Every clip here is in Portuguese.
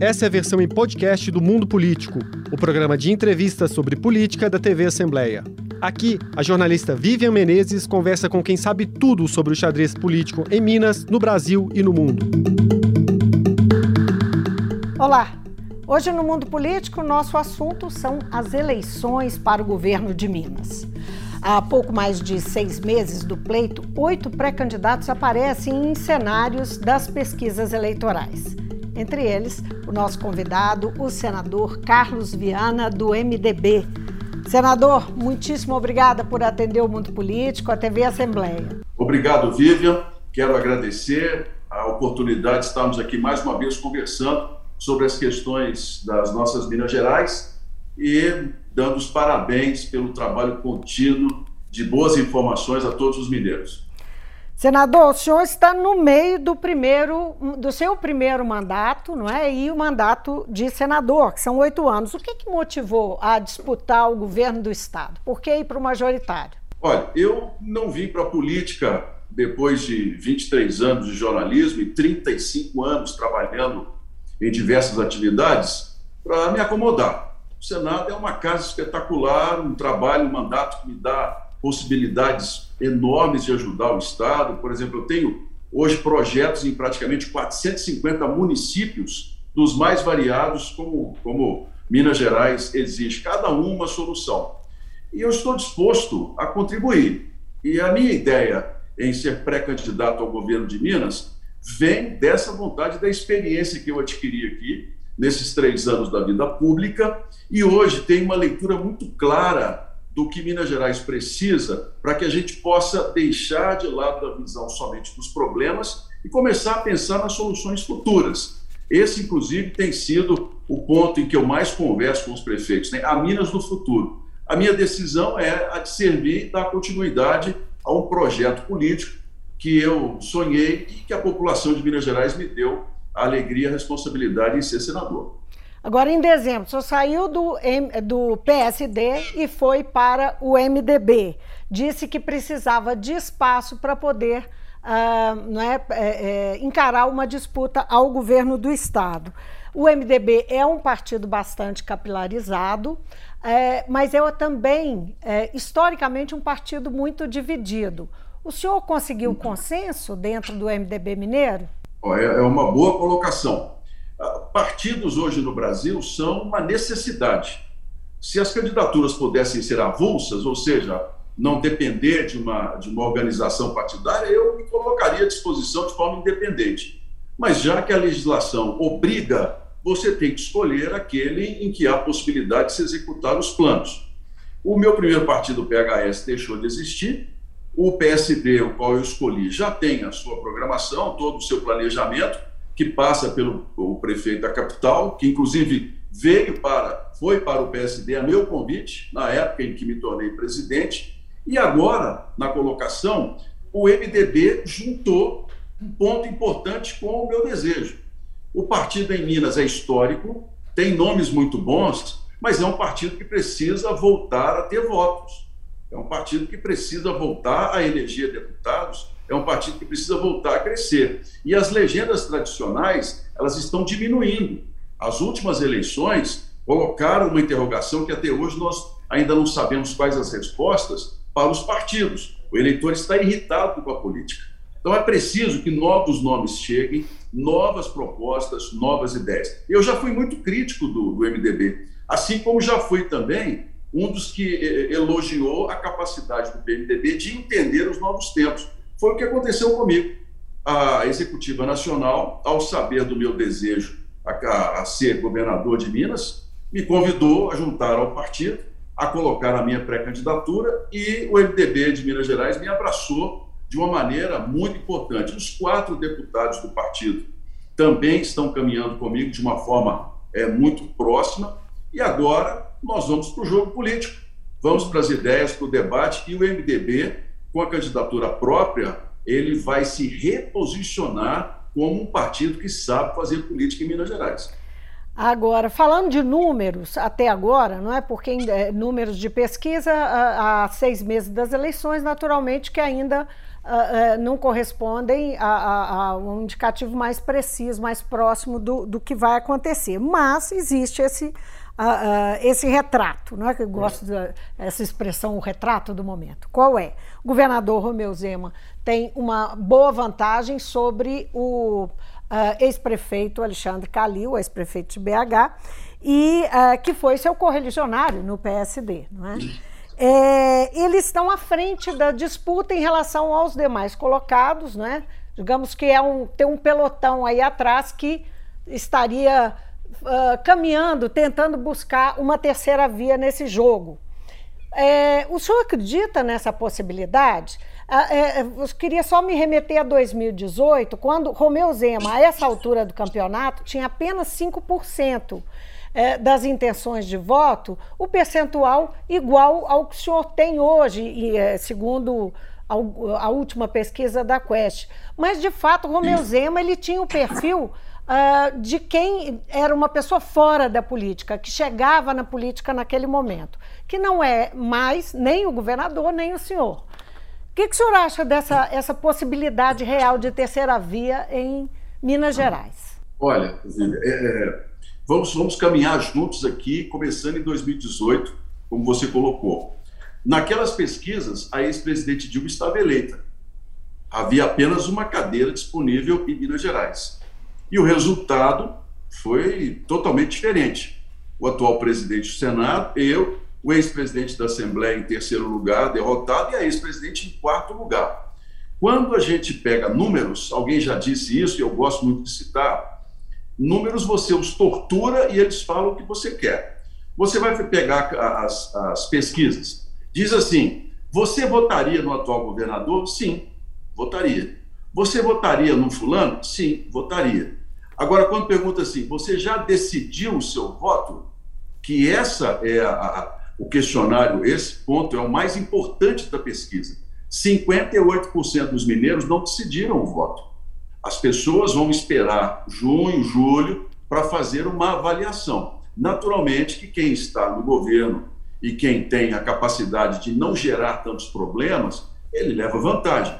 Essa é a versão em podcast do Mundo Político, o programa de entrevistas sobre política da TV Assembleia. Aqui, a jornalista Vivian Menezes conversa com quem sabe tudo sobre o xadrez político em Minas, no Brasil e no mundo. Olá! Hoje no Mundo Político, nosso assunto são as eleições para o governo de Minas. Há pouco mais de seis meses do pleito, oito pré-candidatos aparecem em cenários das pesquisas eleitorais. Entre eles, o nosso convidado, o senador Carlos Viana, do MDB. Senador, muitíssimo obrigada por atender o Mundo Político, a TV Assembleia. Obrigado, Vivian. Quero agradecer a oportunidade de estarmos aqui mais uma vez conversando sobre as questões das nossas Minas Gerais e dando os parabéns pelo trabalho contínuo de boas informações a todos os mineiros. Senador, o senhor está no meio do primeiro, do seu primeiro mandato, não é? E o mandato de senador, que são oito anos. O que, que motivou a disputar o governo do estado? Por que ir para o majoritário? Olha, eu não vim para a política depois de 23 anos de jornalismo e 35 anos trabalhando em diversas atividades para me acomodar. O Senado é uma casa espetacular, um trabalho, um mandato que me dá possibilidades enormes de ajudar o Estado. Por exemplo, eu tenho hoje projetos em praticamente 450 municípios, dos mais variados, como, como Minas Gerais exige, cada um uma solução. E eu estou disposto a contribuir. E a minha ideia em ser pré-candidato ao governo de Minas vem dessa vontade, da experiência que eu adquiri aqui nesses três anos da vida pública e hoje tem uma leitura muito clara do que Minas Gerais precisa para que a gente possa deixar de lado a visão somente dos problemas e começar a pensar nas soluções futuras. Esse, inclusive, tem sido o ponto em que eu mais converso com os prefeitos, né? a Minas do futuro. A minha decisão é a de servir e dar continuidade a um projeto político que eu sonhei e que a população de Minas Gerais me deu a alegria e a responsabilidade em ser senador. Agora, em dezembro, senhor saiu do, do PSD e foi para o MDB. Disse que precisava de espaço para poder uh, é, é, encarar uma disputa ao governo do Estado. O MDB é um partido bastante capilarizado, é, mas é também, é, historicamente, um partido muito dividido. O senhor conseguiu consenso dentro do MDB mineiro? É, é uma boa colocação. Partidos hoje no Brasil são uma necessidade. Se as candidaturas pudessem ser avulsas, ou seja, não depender de uma, de uma organização partidária, eu me colocaria à disposição de forma independente. Mas já que a legislação obriga, você tem que escolher aquele em que há possibilidade de se executar os planos. O meu primeiro partido, o PHS, deixou de existir, o PSD, o qual eu escolhi, já tem a sua programação, todo o seu planejamento, que passa pelo o prefeito da capital, que inclusive veio para, foi para o PSD a meu convite, na época em que me tornei presidente, e agora, na colocação, o MDB juntou um ponto importante com o meu desejo. O partido em Minas é histórico, tem nomes muito bons, mas é um partido que precisa voltar a ter votos. É um partido que precisa voltar a eleger deputados, é um partido que precisa voltar a crescer. E as legendas tradicionais, elas estão diminuindo. As últimas eleições colocaram uma interrogação que até hoje nós ainda não sabemos quais as respostas para os partidos. O eleitor está irritado com a política. Então é preciso que novos nomes cheguem, novas propostas, novas ideias. Eu já fui muito crítico do, do MDB, assim como já fui também um dos que eh, elogiou a capacidade do PMDB de entender os novos tempos. Foi o que aconteceu comigo. A Executiva Nacional, ao saber do meu desejo a, a ser governador de Minas, me convidou a juntar ao partido, a colocar a minha pré-candidatura e o MDB de Minas Gerais me abraçou de uma maneira muito importante. Os quatro deputados do partido também estão caminhando comigo de uma forma é, muito próxima e agora nós vamos para o jogo político, vamos para as ideias, para o debate, e o MDB, com a candidatura própria, ele vai se reposicionar como um partido que sabe fazer política em Minas Gerais. Agora, falando de números, até agora, não é? Porque é, números de pesquisa há seis meses das eleições, naturalmente que ainda uh, uh, não correspondem a, a, a, um indicativo mais preciso, mais próximo do, do que vai acontecer. Mas existe esse uh, esse retrato, não é que eu gosto dessa expressão, o retrato do momento. Qual é? O governador Romeu Zema tem uma boa vantagem sobre o uh, ex-prefeito Alexandre Calil, ex-prefeito de BH, e uh, que foi seu correligionário no PSD, não é? É, eles estão à frente da disputa em relação aos demais colocados, né? Digamos que é um, tem um pelotão aí atrás que estaria uh, caminhando, tentando buscar uma terceira via nesse jogo. É, o senhor acredita nessa possibilidade? Uh, é, eu queria só me remeter a 2018, quando Romeu Zema, a essa altura do campeonato, tinha apenas 5% é, das intenções de voto, o percentual igual ao que o senhor tem hoje, e, é, segundo a, a, última pesquisa da Quest. Mas, de fato, Romeu Zema ele tinha o perfil uh, de quem era uma pessoa fora da política, que chegava na política naquele momento, que não é mais nem o governador, nem o senhor. O que, que o senhor acha dessa essa possibilidade real de terceira via em Minas Gerais? Olha, é, é, vamos, vamos caminhar juntos aqui, começando em 2018, como você colocou. Naquelas pesquisas, a ex-presidente Dilma estava eleita. Havia apenas uma cadeira disponível em Minas Gerais. E o resultado foi totalmente diferente. O atual presidente do Senado, eu, o ex-presidente da Assembleia em terceiro lugar, derrotado, e a ex-presidente em quarto lugar. Quando a gente pega números, alguém já disse isso e eu gosto muito de citar, números você os tortura e eles falam o que você quer. Você vai pegar as, as pesquisas. Diz assim: você votaria no atual governador? Sim, votaria. Você votaria no fulano? Sim, votaria. Agora, quando pergunta assim, você já decidiu o seu voto? Que essa é a, a, o questionário, esse ponto é o mais importante da pesquisa. 58% dos mineiros não decidiram o voto. As pessoas vão esperar junho, julho, para fazer uma avaliação. Naturalmente que quem está no governo e quem tem a capacidade de não gerar tantos problemas, ele leva vantagem.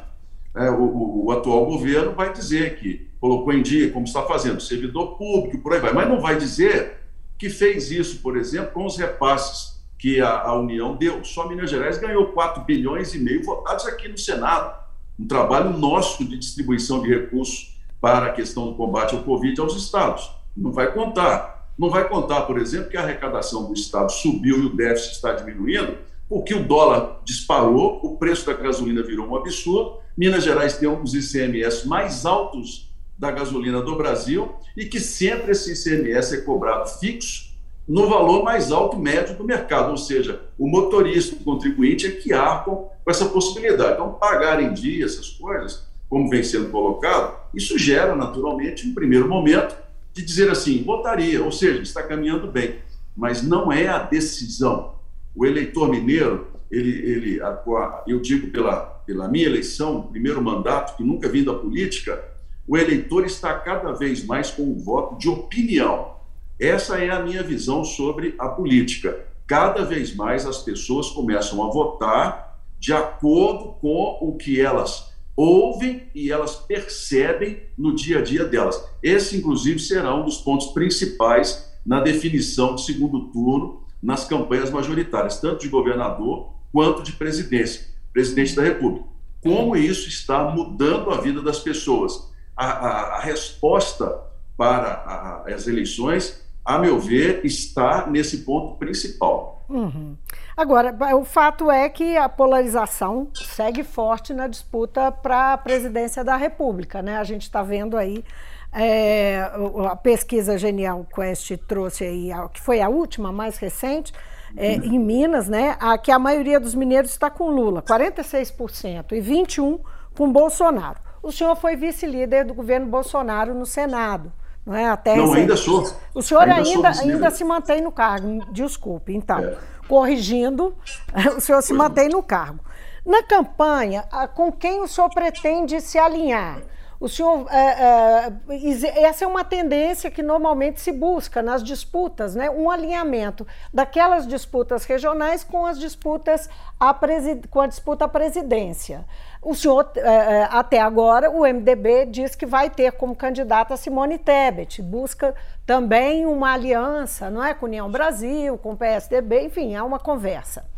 É, o, o, o, atual governo vai dizer que colocou em dia, como está fazendo, servidor público, por aí vai, mas não vai dizer que fez isso, por exemplo, com os repasses que a, a União deu. Só Minas Gerais ganhou 4 bilhões e meio votados aqui no Senado. Um trabalho nosso de distribuição de recursos para a questão do combate ao Covid aos estados. Não vai contar. Não vai contar, por exemplo, que a arrecadação do Estado subiu e o déficit está diminuindo, porque o dólar disparou, o preço da gasolina virou um absurdo Minas Gerais tem um dos ICMS mais altos da gasolina do Brasil e que sempre esse ICMS é cobrado fixo no valor mais alto médio do mercado, ou seja, o motorista, o contribuinte é que arcam com essa possibilidade. Então, pagar em dia essas coisas, como vem sendo colocado, isso gera naturalmente um primeiro momento de dizer assim, votaria, ou seja, está caminhando bem, mas não é a decisão. O eleitor mineiro, ele, ele eu digo pela pela minha eleição, primeiro mandato, que nunca vim da política, o eleitor está cada vez mais com o voto de opinião. Essa é a minha visão sobre a política. Cada vez mais as pessoas começam a votar de acordo com o que elas ouvem e elas percebem no dia a dia delas. Esse, inclusive, será um dos pontos principais na definição de segundo turno nas campanhas majoritárias, tanto de governador quanto de presidência presidente da República. Como isso está mudando a vida das pessoas? A, a, a resposta para a, as eleições, a meu ver, está nesse ponto principal. Uhum. Agora, o fato é que a polarização segue forte na disputa para a presidência da República. Né? A gente está vendo aí é, a pesquisa Genial Quest trouxe aí, que foi a última, mais recente, é, em Minas, né, a, que a maioria dos mineiros está com Lula, 46%, e 21% com Bolsonaro. O senhor foi vice-líder do governo Bolsonaro no Senado. Não, é? Até não ainda sou. O senhor ainda, ainda, ainda, se mantém no cargo, desculpe. Então, é. corrigindo, o senhor se mantém no cargo. Na campanha, com quem o senhor pretende se alinhar? O senhor, é, é, essa é uma tendência que normalmente se busca nas disputas, né? um alinhamento daquelas disputas regionais com as disputas a com a disputa à presidência. O senhor, é, é, até agora, o MDB diz que vai ter como candidata Simone Tebet, busca também uma aliança, não é, com União Brasil, com o PSDB, enfim, há uma conversa.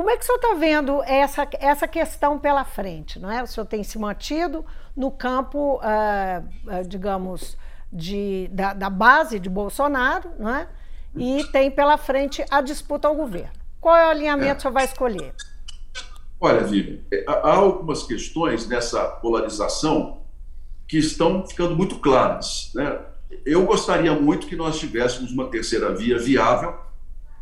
Como é que o senhor está vendo essa, essa questão pela frente? Não é? O senhor tem se mantido no campo, uh, uh, digamos, de, da, da, base de Bolsonaro, não é? e tem pela frente a disputa ao governo. Qual é o alinhamento é. que o senhor vai escolher? Olha, Vivian, é, há algumas questões nessa polarização que estão ficando muito claras. Né? Eu gostaria muito que nós tivéssemos uma terceira via viável,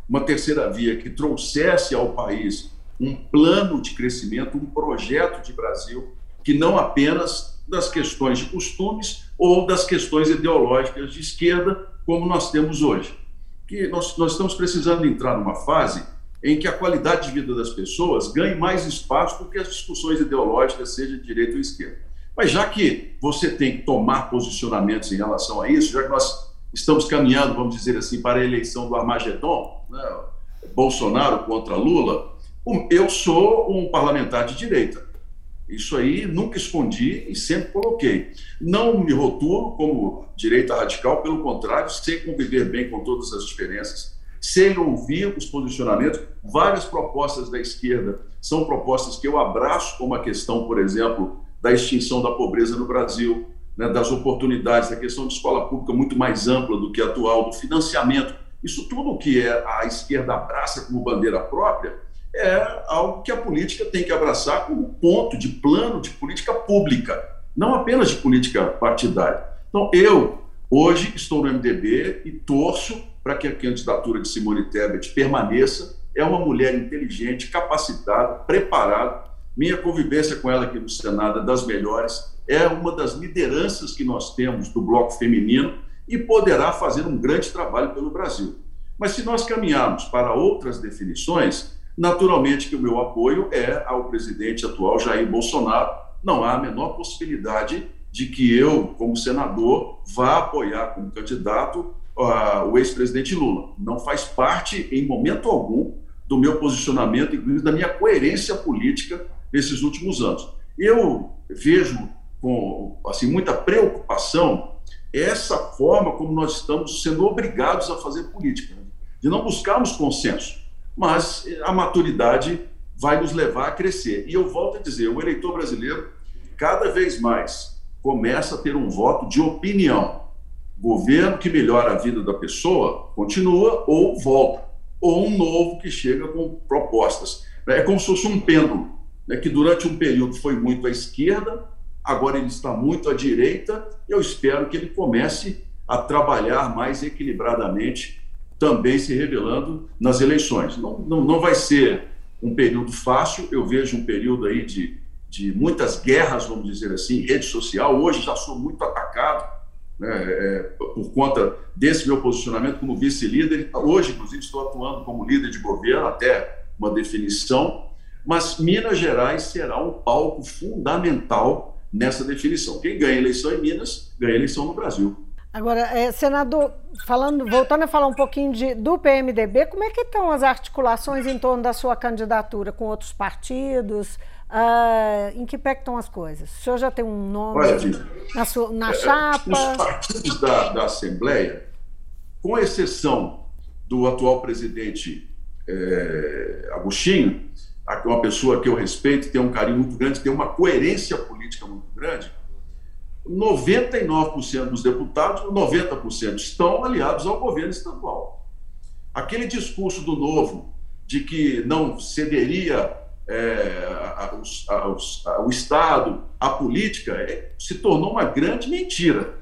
uma terceira via que trouxesse ao país um plano de crescimento, um projeto de Brasil, que não apenas das questões de costumes ou das questões ideológicas de esquerda, como nós temos hoje. Que nós, nós estamos precisando entrar numa fase em que a qualidade de vida das pessoas ganhe mais espaço do que as discussões ideológicas, seja de direita ou esquerda. Mas já que você tem que tomar posicionamentos em relação a isso, já que nós estamos caminhando, vamos dizer assim, para a eleição do Armagedon, né? Bolsonaro contra Lula, eu sou um parlamentar de direita. Isso aí nunca escondi e sempre coloquei. Não me rotulo como direita radical, pelo contrário, sei conviver bem com todas as diferenças sem ouvir os posicionamentos. Várias propostas da esquerda são propostas que eu abraço, como a questão, por exemplo, da extinção da pobreza no Brasil, né, das oportunidades, da questão de escola pública muito mais ampla do que a atual, do financiamento. Isso tudo que é a esquerda abraça como bandeira própria é algo que a política tem que abraçar como ponto de plano de política pública, não apenas de política partidária. Então, eu hoje estou no MDB e torço para que a candidatura de Simone Tebet permaneça. É uma mulher inteligente, capacitada, preparada. Minha convivência com ela aqui no Senado é das melhores. É uma das lideranças que nós temos do bloco feminino e poderá fazer um grande trabalho pelo Brasil. Mas se nós caminharmos para outras definições, naturalmente que o meu apoio é ao presidente atual Jair Bolsonaro. Não há a menor possibilidade de que eu, como senador, vá apoiar como candidato uh, o ex-presidente Lula. Não faz parte, em momento algum, do meu posicionamento, inclusive da minha coerência política nesses últimos anos. Eu vejo com assim, muita preocupação essa forma como nós estamos sendo obrigados a fazer política, né? de não buscarmos consenso, mas a maturidade vai nos levar a crescer. E eu volto a dizer, o eleitor brasileiro cada vez mais começa a ter um voto de opinião governo que melhora a vida da pessoa continua ou volta, ou um novo que chega com propostas. É como se fosse um pêndulo, né, que durante um período foi muito à esquerda, agora ele está muito à direita, e eu espero que ele comece a trabalhar mais equilibradamente, também se revelando nas eleições. Não, não, não vai ser um período fácil, eu vejo um período aí de, de muitas guerras, vamos dizer assim, rede social. Hoje já sou muito atacado né, é, por conta desse meu posicionamento como vice-líder. Hoje, inclusive, estou atuando como líder de governo, até uma definição, mas Minas Gerais será um palco fundamental nessa definição. Quem ganha eleição em Minas, ganha eleição no Brasil. Agora, é, senador, falando, voltando a falar um pouquinho de, do PMDB, como é que estão as articulações em torno da sua candidatura com outros partidos? Uh, em que pé estão as coisas? O senhor já tem um nome Olha, na, sua, na é, chapa? Os partidos da, da Assembleia, com exceção do atual presidente é, Agostinho, uma pessoa que eu respeito, tem um carinho muito grande, tem uma coerência política muito grande, 99% dos deputados, 90% estão aliados ao governo estadual. Aquele discurso do novo de que não cederia é, o Estado, a política, é, se tornou uma grande mentira.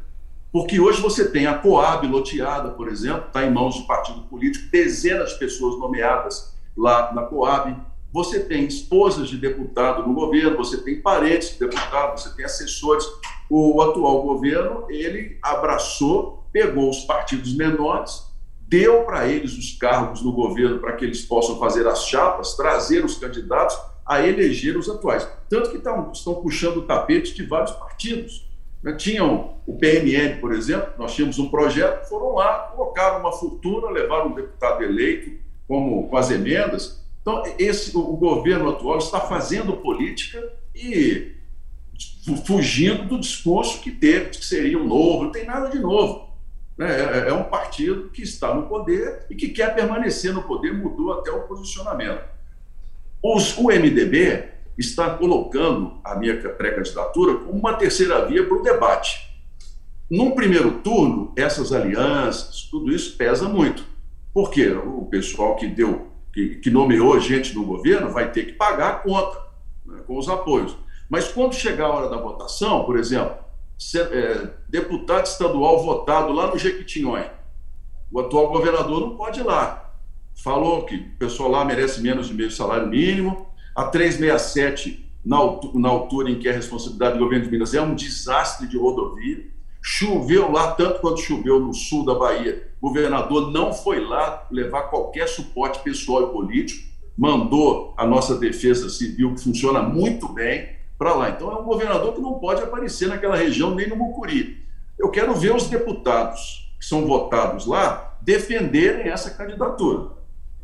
Porque hoje você tem a Coab loteada, por exemplo, está em mãos de partido político, dezenas de pessoas nomeadas lá na Coab. Você tem esposas de deputado no governo, você tem parentes de deputado, você tem assessores. O atual governo, ele abraçou, pegou os partidos menores deu para eles os cargos no governo para que eles possam fazer as chapas, trazer os candidatos a eleger os atuais. Tanto que estão, estão puxando o tapete de vários partidos. Né? Tinham o PMN, por exemplo, nós tínhamos um projeto, foram lá, colocaram uma fortuna, levaram um deputado eleito como, com as emendas. Então, esse, o, governo atual está fazendo política e fugindo do discurso que teve, que seria um novo, não tem nada de novo. Né? É, é um partido que está no poder e que quer permanecer no poder, mudou até o posicionamento. Os, o MDB está colocando a minha pré-candidatura como uma terceira via para o debate. Num primeiro turno, essas alianças, tudo isso pesa muito. Porque o pessoal que deu, que, que nomeou gente no governo vai ter que pagar a conta né, com os apoios. Mas quando chegar a hora da votação, por exemplo, ser, é, deputado estadual votado lá no Jequitinhonha, o atual governador não pode ir lá. Falou que o pessoal lá merece menos de meio salário mínimo. A 367, na, na altura em que é a responsabilidade do governo de Minas, é um desastre de rodovia. Choveu lá tanto quanto choveu no sul da Bahia. O governador não foi lá levar qualquer suporte pessoal e político. Mandou a nossa defesa civil, que funciona muito bem, para lá. Então, é um governador que não pode aparecer naquela região, nem no Mucuri. Eu quero ver os deputados que são votados lá defenderem essa candidatura.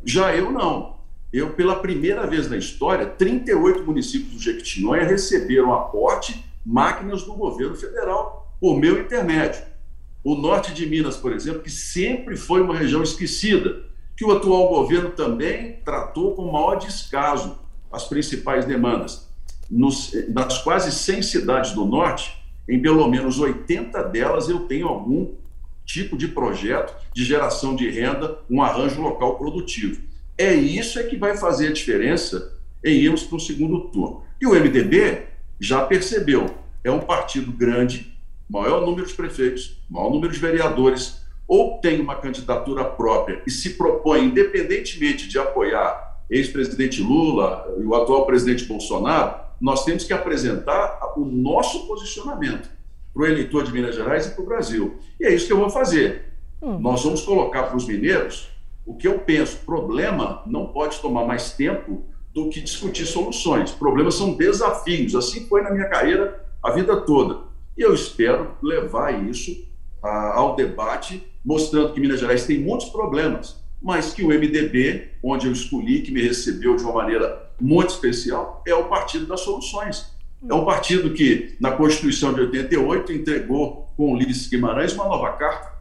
Já eu não. Eu, pela primeira vez na história, 38 municípios do Jequitinhonha receberam aporte máquinas do governo federal por meu intermédio. O norte de Minas, por exemplo, que sempre foi uma região esquecida, que o atual governo também tratou com maior descaso as principais demandas nos, nas quase 100 cidades do norte, em pelo menos 80 delas eu tenho algum tipo de projeto de geração de renda, um arranjo local produtivo. É isso é que vai fazer a diferença em irmos para o segundo turno. E o MDB já percebeu, é um partido grande, maior número de prefeitos, maior número de vereadores, ou tem uma candidatura própria e se propõe, independentemente de apoiar ex-presidente Lula e o atual presidente Bolsonaro, nós temos que apresentar o nosso posicionamento para o eleitor de Minas Gerais e para o Brasil. E é isso que eu vou fazer. Hum. Nós vamos colocar para os mineiros o que eu penso. Problema não pode tomar mais tempo do que discutir soluções. Problemas são desafios. Assim foi na minha carreira a vida toda. E eu espero levar isso a, ao debate, mostrando que Minas Gerais tem muitos problemas, mas que o MDB, onde eu escolhi, que me recebeu de uma maneira muito especial, é o Partido das Soluções. É um partido que, na Constituição de 88, entregou com Ulisses Guimarães uma nova carta.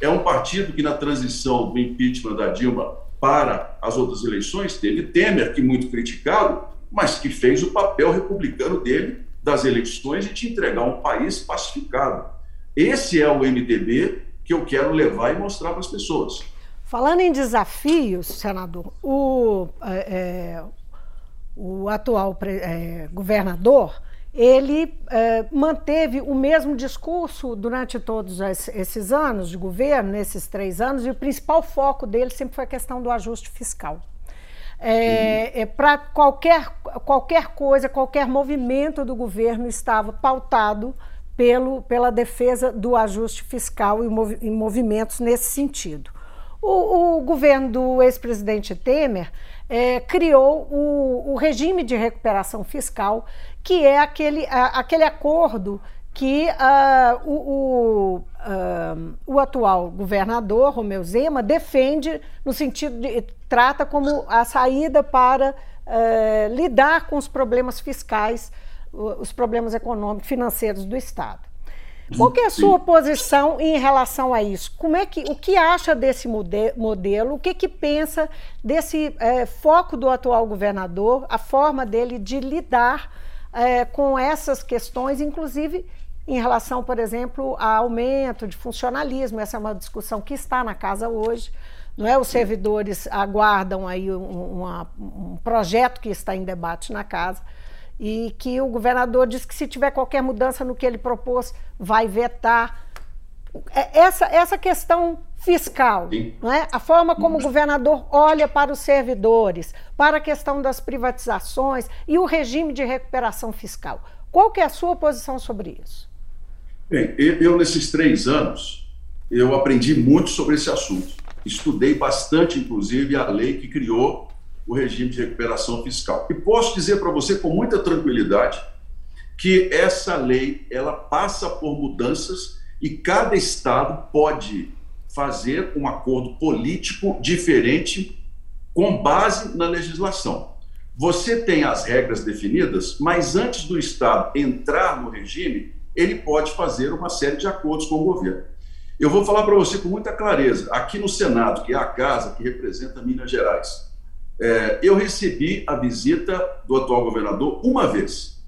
É um partido que, na transição do impeachment da Dilma para as outras eleições, teve Temer, que muito criticado, mas que fez o papel republicano dele das eleições e de entregar um país pacificado. Esse é o MDB que eu quero levar e mostrar para as pessoas. Falando em desafios, senador, o, é, o atual é, governador, ele é, manteve o mesmo discurso durante todos esses anos de governo, nesses três anos, e o principal foco dele sempre foi a questão do ajuste fiscal. É, é Para qualquer, qualquer coisa, qualquer movimento do governo estava pautado pelo, pela defesa do ajuste fiscal e, mov, e movimentos nesse sentido. O, o governo do ex-presidente Temer é, criou o, o, regime de recuperação fiscal, que é aquele, a, aquele acordo que uh, o, o, uh, o, atual governador, Romeu Zema, defende no sentido de trata como a saída para uh, lidar com os problemas fiscais, os problemas econômicos, financeiros do Estado. Qual é a sua posição em relação a isso? Como é que, o que acha desse modelo? O que, que pensa desse é, foco do atual governador, a forma dele de lidar é, com essas questões, inclusive em relação, por exemplo, a aumento de funcionalismo? Essa é uma discussão que está na casa hoje. Não é? Os servidores aguardam aí um, uma, um projeto que está em debate na casa e que o governador disse que se tiver qualquer mudança no que ele propôs, vai vetar. É, essa, essa questão fiscal, não é? a forma como o governador olha para os servidores, para a questão das privatizações e o regime de recuperação fiscal. Qual que é a sua posição sobre isso? Bem, eu nesses três anos, eu aprendi muito sobre esse assunto. Estudei bastante, inclusive, a lei que criou o regime de recuperação fiscal. E posso dizer para você com muita tranquilidade que essa lei ela passa por mudanças e cada estado pode fazer um acordo político diferente com base na legislação. você tem as regras definidas, mas antes do Estado entrar no regime, ele pode fazer uma série de acordos com o governo. Eu vou falar para você com muita clareza. Aqui no Senado, que é a casa que representa Minas Gerais, é, eu recebi a visita do atual governador uma vez.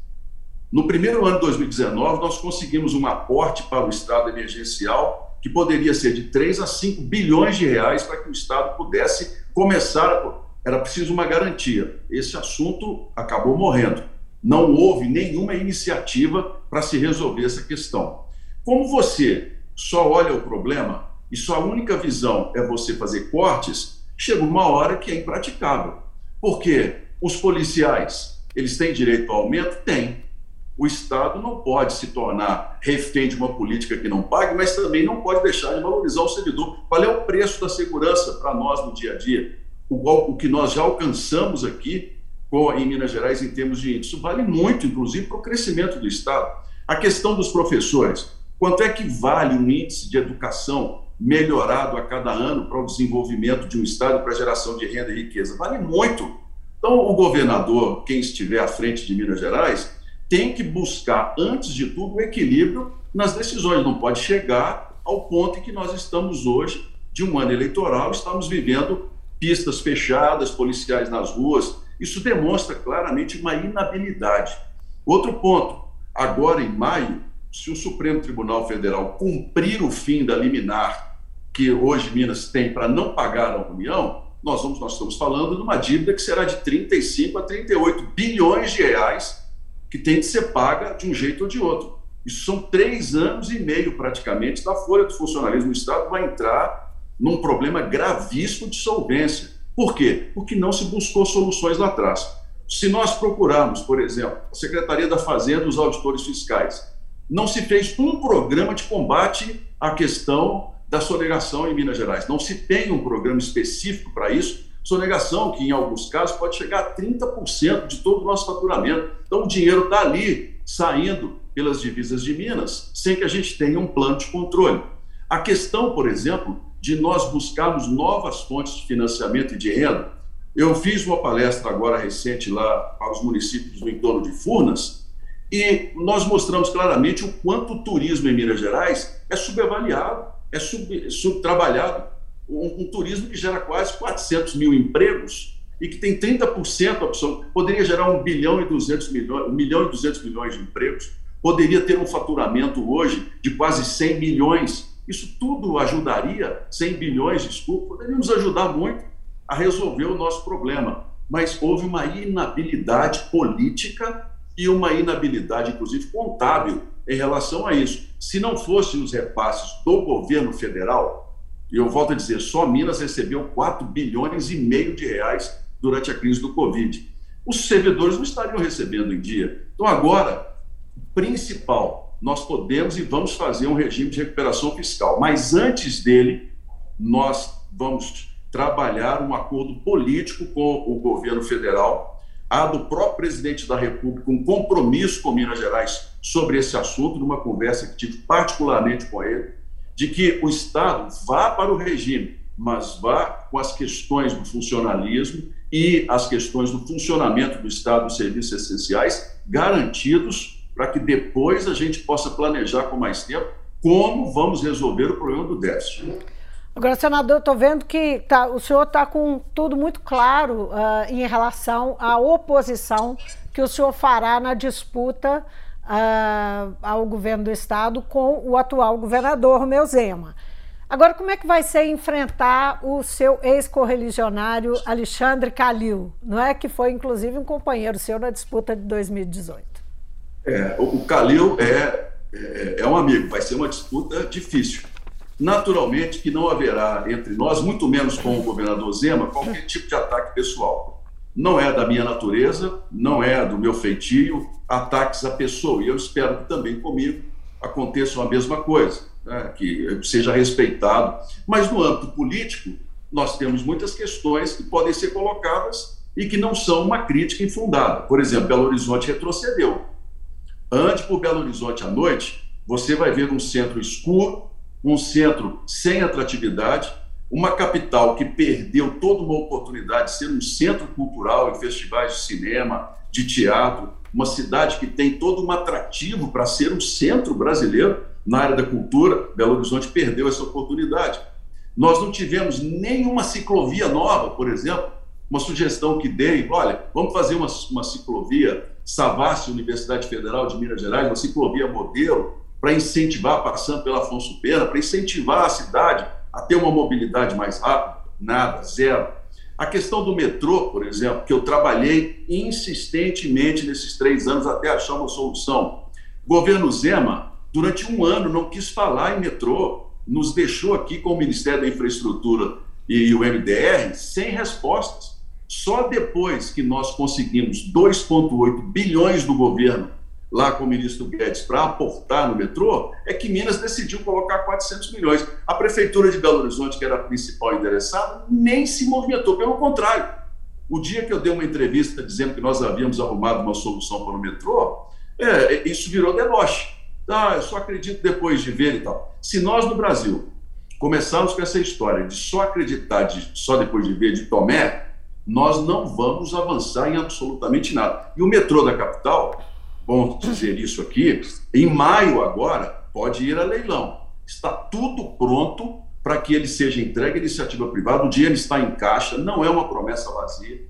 No primeiro ano de 2019, nós conseguimos um aporte para o Estado emergencial que poderia ser de 3 a 5 bilhões de reais para que o Estado pudesse começar era preciso uma garantia. Esse assunto acabou morrendo. Não houve nenhuma iniciativa para se resolver essa questão. Como você só olha o problema e sua única visão é você fazer cortes, chega uma hora que é impraticável. Porque os policiais, eles têm direito ao aumento? Tem. O Estado não pode se tornar refém de uma política que não pague, mas também não pode deixar de valorizar o servidor. Qual é o preço da segurança para nós no dia a dia? o, o que nós já alcançamos aqui em Minas Gerais em termos de índice. Isso vale muito, inclusive, para o crescimento do Estado. A questão dos professores. Quanto é que vale um índice de educação melhorado a cada ano para o desenvolvimento de um Estado, para a geração de renda e riqueza? Vale muito. Então, o governador, quem estiver à frente de Minas Gerais, tem que buscar, antes de tudo, o equilíbrio nas decisões. Não pode chegar ao ponto em que nós estamos hoje, de um ano eleitoral, estamos vivendo pistas fechadas, policiais nas ruas. Isso demonstra claramente uma inabilidade. Outro ponto: agora em maio, se o Supremo Tribunal Federal cumprir o fim da liminar que hoje Minas tem para não pagar a União, nós, vamos, nós estamos falando de uma dívida que será de 35 a 38 bilhões de reais que tem que ser paga de um jeito ou de outro. Isso são três anos e meio, praticamente, da folha do funcionalismo do Estado vai entrar num problema gravíssimo de solvência. Por quê? Porque não se buscou soluções lá atrás. Se nós procurarmos, por exemplo, a Secretaria da Fazenda, os auditores fiscais, não se fez um programa de combate à questão da sonegação em Minas Gerais. Não se tem um programa específico para isso. Sonegação, que em alguns casos pode chegar a 30% de todo o nosso faturamento. Então, o dinheiro está ali, saindo pelas divisas de Minas, sem que a gente tenha um plano de controle. A questão, por exemplo, de nós buscarmos novas fontes de financiamento e de renda. Eu fiz uma palestra agora recente lá para os municípios do entorno de Furnas e nós mostramos claramente o quanto o turismo em Minas Gerais é subavaliado, é sub, subtrabalhado. Um, um turismo que gera quase 400 mil empregos e que tem 30% opção, poderia gerar 1 bilhão e 200 milhões, 1 milhão e 200 milhões de empregos, poderia ter um faturamento hoje de quase 100 milhões isso tudo ajudaria, 100 bilhões, desculpa, poderíamos ajudar muito a resolver o nosso problema. Mas houve uma inabilidade política e uma inabilidade, inclusive, contábil em relação a isso. Se não fossem os repasses do governo federal, e eu volto a dizer, só Minas recebeu 4 bilhões e meio de reais durante a crise do Covid. Os servidores não estariam recebendo em dia. Então, agora, o principal nós podemos e vamos fazer um regime de recuperação fiscal. Mas antes dele, nós vamos trabalhar um acordo político com o governo federal, a do próprio presidente da República, um compromisso com Minas Gerais sobre esse assunto, numa conversa que tive particularmente com ele, de que o Estado vá para o regime, mas vá com as questões do funcionalismo e as questões do funcionamento do Estado dos serviços essenciais garantidos para que depois a gente possa planejar com mais tempo como vamos resolver o problema do déficit. Agora, senador, estou vendo que tá, o senhor está com tudo muito claro uh, em relação à oposição que o senhor fará na disputa uh, ao governo do Estado com o atual governador, Romeu Zema. Agora, como é que vai ser enfrentar o seu ex-correligionário Alexandre Calil, não é? Que foi, inclusive, um companheiro seu na disputa de 2018. É, o Calil é, é, é um amigo, vai ser uma disputa difícil. Naturalmente que não haverá entre nós, muito menos com o governador Zema, qualquer tipo de ataque pessoal. Não é da minha natureza, não é do meu feitio, ataques à pessoa. E eu espero que também comigo aconteça a mesma coisa, né? que seja respeitado. Mas no âmbito político, nós temos muitas questões que podem ser colocadas e que não são uma crítica infundada. Por exemplo, Belo Horizonte retrocedeu. Ande por Belo Horizonte à noite, você vai ver um centro escuro, um centro sem atratividade, uma capital que perdeu toda uma oportunidade de ser um centro cultural em festivais de cinema, de teatro, uma cidade que tem todo um atrativo para ser um centro brasileiro na área da cultura, Belo Horizonte perdeu essa oportunidade. Nós não tivemos nenhuma ciclovia nova, por exemplo, uma sugestão que dei, olha, vamos fazer uma, uma ciclovia Savassi, Universidade Federal de Minas Gerais, uma ciclovia modelo, para incentivar, passando pela Afonso Pena, para incentivar a cidade a ter uma mobilidade mais rápida? Nada, zero. A questão do metrô, por exemplo, que eu trabalhei insistentemente nesses três anos até achar uma solução. O governo Zema, durante um ano, não quis falar em metrô, nos deixou aqui com o Ministério da Infraestrutura e o MDR sem respostas. Só depois que nós conseguimos 2,8 bilhões do governo lá com o ministro Guedes para aportar no metrô, é que Minas decidiu colocar 400 milhões. A prefeitura de Belo Horizonte, que era a principal interessada, nem se movimentou, pelo contrário. O dia que eu dei uma entrevista dizendo que nós havíamos arrumado uma solução para o metrô, é, isso virou deboche. Ah, eu só acredito depois de ver e tal. Se nós no Brasil começarmos com essa história de só acreditar de, só depois de ver de Tomé, nós não vamos avançar em absolutamente nada. E o metrô da capital, bom dizer isso aqui, em maio agora pode ir a leilão. Está tudo pronto para que ele seja entregue à iniciativa privada. O dinheiro está em caixa, não é uma promessa vazia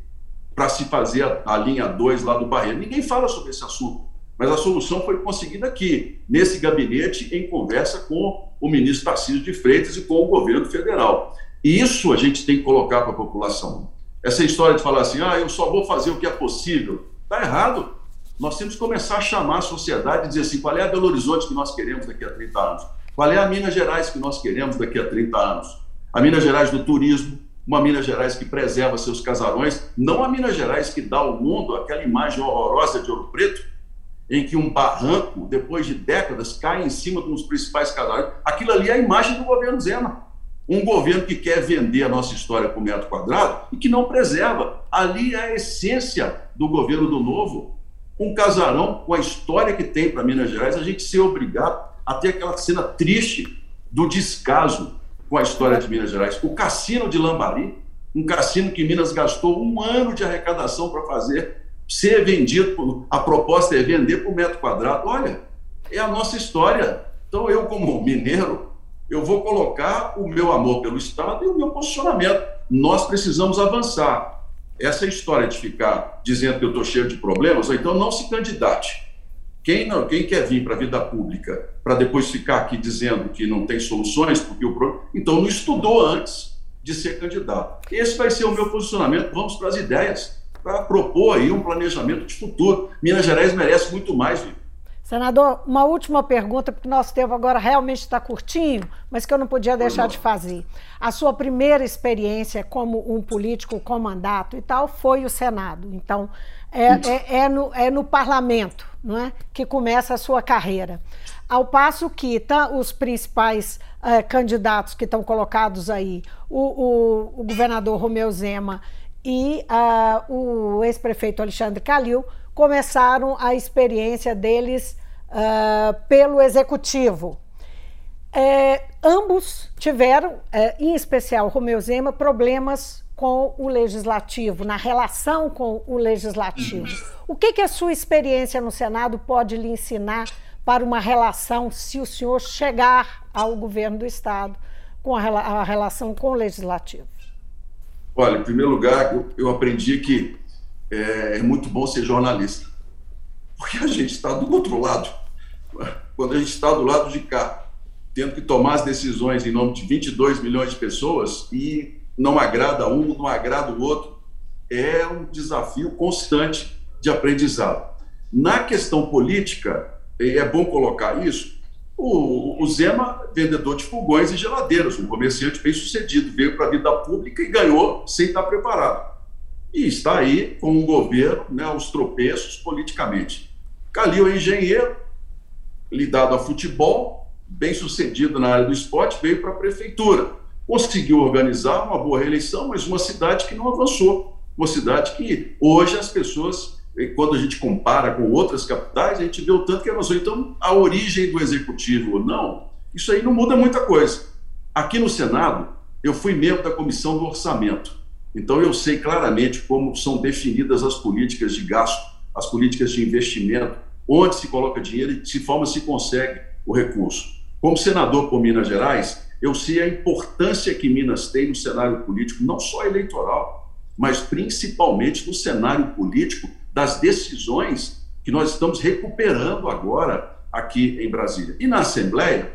para se fazer a, a linha 2 lá do Barreiro. Ninguém fala sobre esse assunto, mas a solução foi conseguida aqui, nesse gabinete, em conversa com o ministro Tarcísio de Freitas e com o governo federal. E isso a gente tem que colocar para a população. Essa história de falar assim, ah, eu só vou fazer o que é possível, está errado nós temos que começar a chamar a sociedade e dizer assim: qual é a Belo Horizonte que nós queremos daqui a 30 anos? Qual é a Minas Gerais que nós queremos daqui a 30 anos? A Minas Gerais do turismo, uma Minas Gerais que preserva seus casarões, não a Minas Gerais que dá ao mundo aquela imagem horrorosa de Ouro Preto, em que um barranco, depois de décadas, cai em cima dos principais casarões. Aquilo ali é a imagem do governo Zema. Um governo que quer vender a nossa história por metro quadrado e que não preserva. Ali é a essência do governo do Novo um casarão com a história que tem para Minas Gerais, a gente ser obrigado a ter aquela cena triste do descaso com a história de Minas Gerais. O cassino de Lambari, um cassino que Minas gastou um ano de arrecadação para fazer, ser vendido, a proposta é vender por metro quadrado. Olha, é a nossa história. Então, eu, como mineiro, eu vou colocar o meu amor pelo Estado e o meu posicionamento. Nós precisamos avançar essa história de ficar dizendo que eu estou cheio de problemas, ou então não se candidate. Quem, não, quem quer vir para a vida pública para depois ficar aqui dizendo que não tem soluções, porque o então não estudou antes de ser candidato. Esse vai ser o meu posicionamento. Vamos para as ideias, para propor aí um planejamento de futuro. Minas Gerais merece muito mais, viu? Senador, uma última pergunta, porque nosso tempo agora realmente está curtinho, mas que eu não podia deixar de fazer. A sua primeira experiência como um político com mandato e tal foi o Senado. Então, é, é, é, no, é no parlamento não é, que começa a sua carreira. Ao passo que tá, os principais é, candidatos que estão colocados aí, o, o, o governador Romeu Zema e uh, o ex-prefeito Alexandre Calil, começaram a experiência deles uh, pelo executivo. É, ambos tiveram, é, em especial Romeu Zema, problemas com o legislativo, na relação com o legislativo. O que, que a sua experiência no Senado pode lhe ensinar para uma relação, se o senhor chegar ao governo do Estado, com a, relação com o legislativo? Olha, em primeiro lugar, eu, eu aprendi que é, é muito bom ser jornalista, porque a gente está do outro lado. Quando a gente está do lado de cá, tendo que tomar as decisões em nome de 22 milhões de pessoas e não agrada um, não agrada o outro, é um desafio constante de aprendizado. Na questão política, é bom colocar isso, o, o Zema, vendedor de fogões e geladeiras, um comerciante bem sucedido, veio para a vida pública e ganhou sem estar preparado. E está aí com um governo né, aos tropeços politicamente. Calil é engenheiro, lidado a futebol, bem sucedido na área do esporte, veio para a prefeitura. Conseguiu organizar uma boa reeleição, mas uma cidade que não avançou. Uma cidade que hoje as pessoas, quando a gente compara com outras capitais, a gente vê o tanto que avançou. Então, a origem do executivo ou não, isso aí não muda muita coisa. Aqui no Senado, eu fui membro da comissão do orçamento. Então, eu sei claramente como são definidas as políticas de gasto, as políticas de investimento, onde se coloca dinheiro e de que forma se consegue o recurso. Como senador por Minas Gerais, eu sei a importância que Minas tem no cenário político, não só eleitoral, mas principalmente no cenário político das decisões que nós estamos recuperando agora aqui em Brasília. E na Assembleia,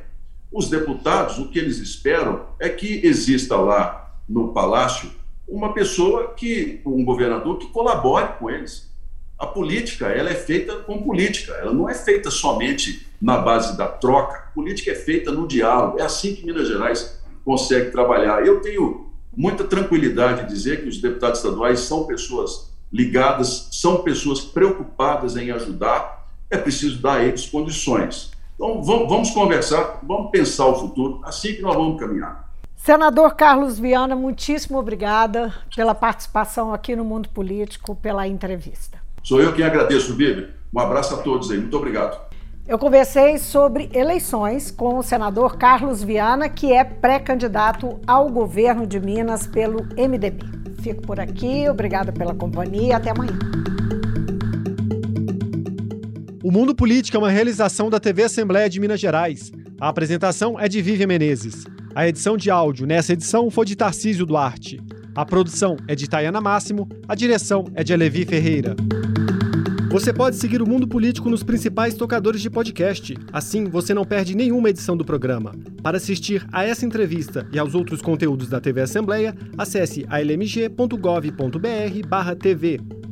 os deputados, o que eles esperam é que exista lá no Palácio uma pessoa que, um governador que colabore com eles. A política, ela é feita com política, ela não é feita somente na base da troca. A política é feita no diálogo. É assim que Minas Gerais consegue trabalhar. Eu tenho muita tranquilidade de dizer que os deputados estaduais são pessoas ligadas, são pessoas preocupadas em ajudar. É preciso dar a eles condições. Então, vamos conversar, vamos pensar o futuro, assim que nós vamos caminhar. Senador Carlos Viana, muitíssimo obrigada pela participação aqui no Mundo Político, pela entrevista. Sou eu quem agradeço, Vivi. Um abraço a todos aí. Muito obrigado. Eu conversei sobre eleições com o senador Carlos Viana, que é pré-candidato ao governo de Minas pelo MDB. Fico por aqui, obrigada pela companhia e até amanhã. O Mundo Político é uma realização da TV Assembleia de Minas Gerais. A apresentação é de Vivian Menezes. A edição de áudio nessa edição foi de Tarcísio Duarte. A produção é de Tayana Máximo, a direção é de Alevi Ferreira. Você pode seguir o Mundo Político nos principais tocadores de podcast. Assim, você não perde nenhuma edição do programa. Para assistir a essa entrevista e aos outros conteúdos da TV Assembleia, acesse almg.gov.br/tv.